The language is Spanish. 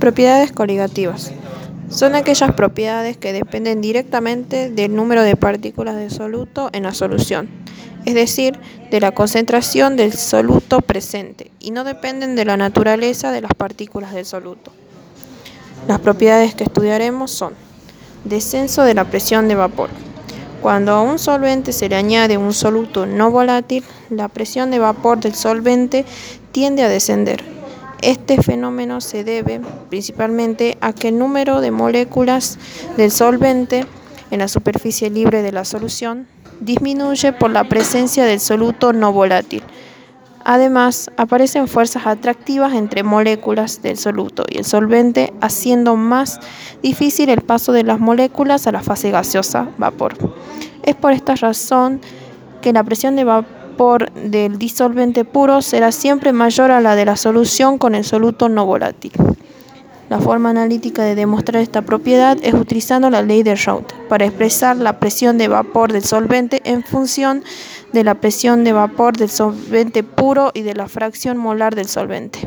Propiedades coligativas. Son aquellas propiedades que dependen directamente del número de partículas de soluto en la solución, es decir, de la concentración del soluto presente, y no dependen de la naturaleza de las partículas del soluto. Las propiedades que estudiaremos son descenso de la presión de vapor. Cuando a un solvente se le añade un soluto no volátil, la presión de vapor del solvente tiende a descender este fenómeno se debe principalmente a que el número de moléculas del solvente en la superficie libre de la solución disminuye por la presencia del soluto no volátil. Además, aparecen fuerzas atractivas entre moléculas del soluto y el solvente, haciendo más difícil el paso de las moléculas a la fase gaseosa, vapor. Es por esta razón que la presión de vapor por del disolvente puro será siempre mayor a la de la solución con el soluto no volátil. La forma analítica de demostrar esta propiedad es utilizando la ley de Raoult para expresar la presión de vapor del solvente en función de la presión de vapor del solvente puro y de la fracción molar del solvente.